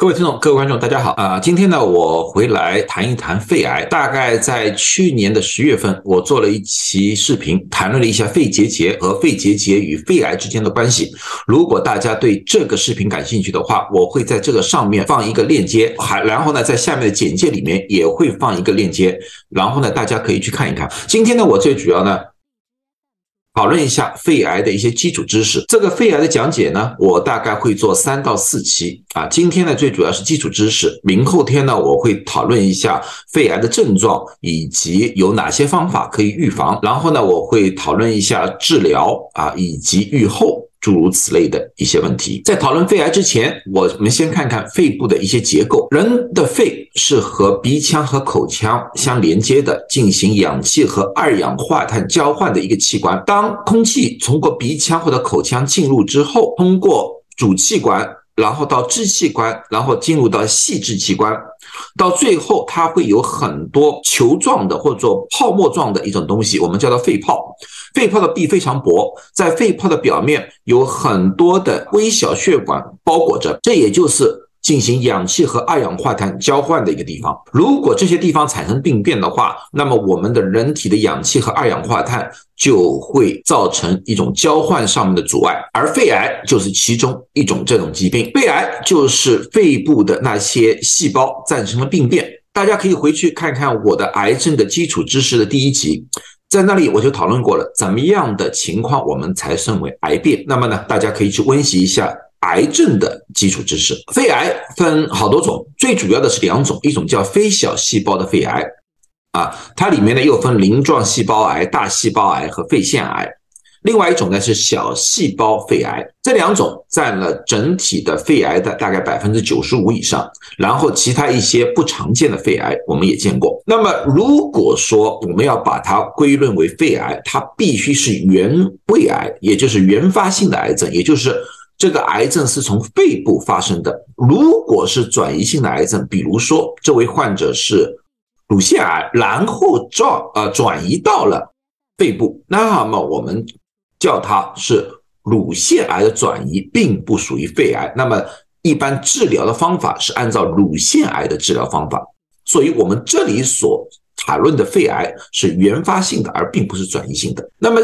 各位听众、各位观众，大家好啊！今天呢，我回来谈一谈肺癌。大概在去年的十月份，我做了一期视频，谈论了一下肺结节和肺结节与肺癌之间的关系。如果大家对这个视频感兴趣的话，我会在这个上面放一个链接，还然后呢，在下面的简介里面也会放一个链接，然后呢，大家可以去看一看。今天呢，我最主要呢。讨论一下肺癌的一些基础知识。这个肺癌的讲解呢，我大概会做三到四期啊。今天呢，最主要是基础知识。明后天呢，我会讨论一下肺癌的症状以及有哪些方法可以预防。然后呢，我会讨论一下治疗啊以及预后。诸如此类的一些问题，在讨论肺癌之前，我们先看看肺部的一些结构。人的肺是和鼻腔和口腔相连接的，进行氧气和二氧化碳交换的一个器官。当空气通过鼻腔或者口腔进入之后，通过主气管，然后到支气管，然后进入到细支气管，到最后它会有很多球状的或者泡沫状的一种东西，我们叫做肺泡。肺泡的壁非常薄，在肺泡的表面有很多的微小血管包裹着，这也就是进行氧气和二氧化碳交换的一个地方。如果这些地方产生病变的话，那么我们的人体的氧气和二氧化碳就会造成一种交换上面的阻碍，而肺癌就是其中一种这种疾病。肺癌就是肺部的那些细胞造成了病变，大家可以回去看看我的癌症的基础知识的第一集。在那里我就讨论过了，怎么样的情况我们才称为癌变？那么呢，大家可以去温习一下癌症的基础知识。肺癌分好多种，最主要的是两种，一种叫非小细胞的肺癌，啊，它里面呢又分鳞状细胞癌、大细胞癌和肺腺癌。另外一种呢是小细胞肺癌，这两种占了整体的肺癌的大概百分之九十五以上，然后其他一些不常见的肺癌我们也见过。那么如果说我们要把它归论为肺癌，它必须是原位癌，也就是原发性的癌症，也就是这个癌症是从肺部发生的。如果是转移性的癌症，比如说这位患者是乳腺癌，然后转呃转移到了肺部，那么我们。叫它是乳腺癌的转移，并不属于肺癌。那么，一般治疗的方法是按照乳腺癌的治疗方法。所以，我们这里所谈论的肺癌是原发性的，而并不是转移性的。那么，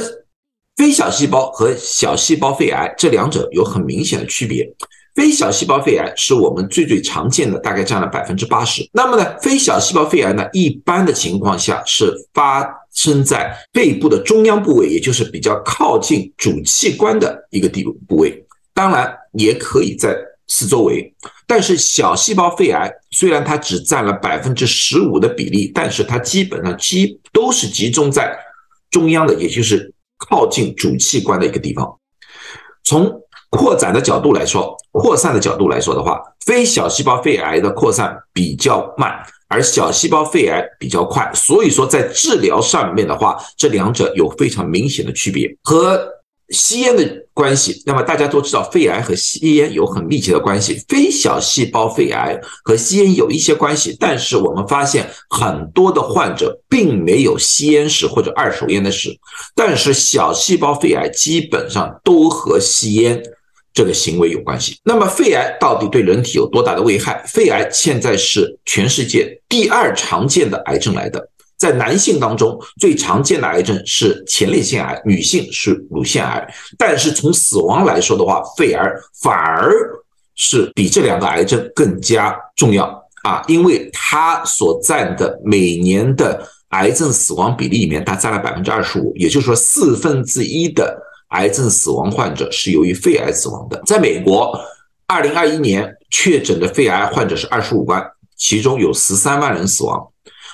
非小细胞和小细胞肺癌这两者有很明显的区别。非小细胞肺癌是我们最最常见的，大概占了百分之八十。那么呢，非小细胞肺癌呢，一般的情况下是发生在肺部的中央部位，也就是比较靠近主器官的一个地部位。当然，也可以在四周围。但是小细胞肺癌虽然它只占了百分之十五的比例，但是它基本上基都是集中在中央的，也就是靠近主器官的一个地方。从扩展的角度来说，扩散的角度来说的话，非小细胞肺癌的扩散比较慢，而小细胞肺癌比较快。所以说，在治疗上面的话，这两者有非常明显的区别和。吸烟的关系，那么大家都知道，肺癌和吸烟有很密切的关系。非小细胞肺癌和吸烟有一些关系，但是我们发现很多的患者并没有吸烟史或者二手烟的史，但是小细胞肺癌基本上都和吸烟这个行为有关系。那么肺癌到底对人体有多大的危害？肺癌现在是全世界第二常见的癌症来的。在男性当中，最常见的癌症是前列腺癌，女性是乳腺癌。但是从死亡来说的话，肺癌反而是比这两个癌症更加重要啊，因为它所占的每年的癌症死亡比例里面，它占了百分之二十五，也就是说四分之一的癌症死亡患者是由于肺癌死亡的。在美国，二零二一年确诊的肺癌患者是二十五万，其中有十三万人死亡。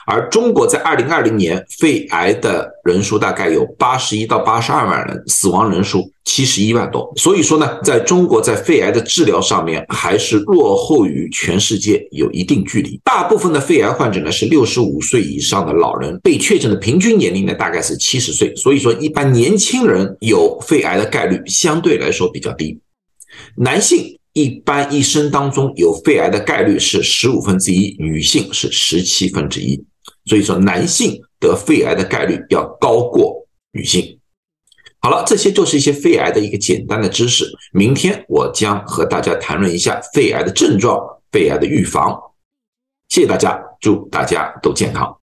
而中国在二零二零年肺癌的人数大概有八十一到八十二万人，死亡人数七十一万多。所以说呢，在中国在肺癌的治疗上面还是落后于全世界有一定距离。大部分的肺癌患者呢是六十五岁以上的老人，被确诊的平均年龄呢大概是七十岁。所以说，一般年轻人有肺癌的概率相对来说比较低。男性一般一生当中有肺癌的概率是十五分之一，女性是十七分之一。所以说，男性得肺癌的概率要高过女性。好了，这些就是一些肺癌的一个简单的知识。明天我将和大家谈论一下肺癌的症状肺癌的预防。谢谢大家，祝大家都健康。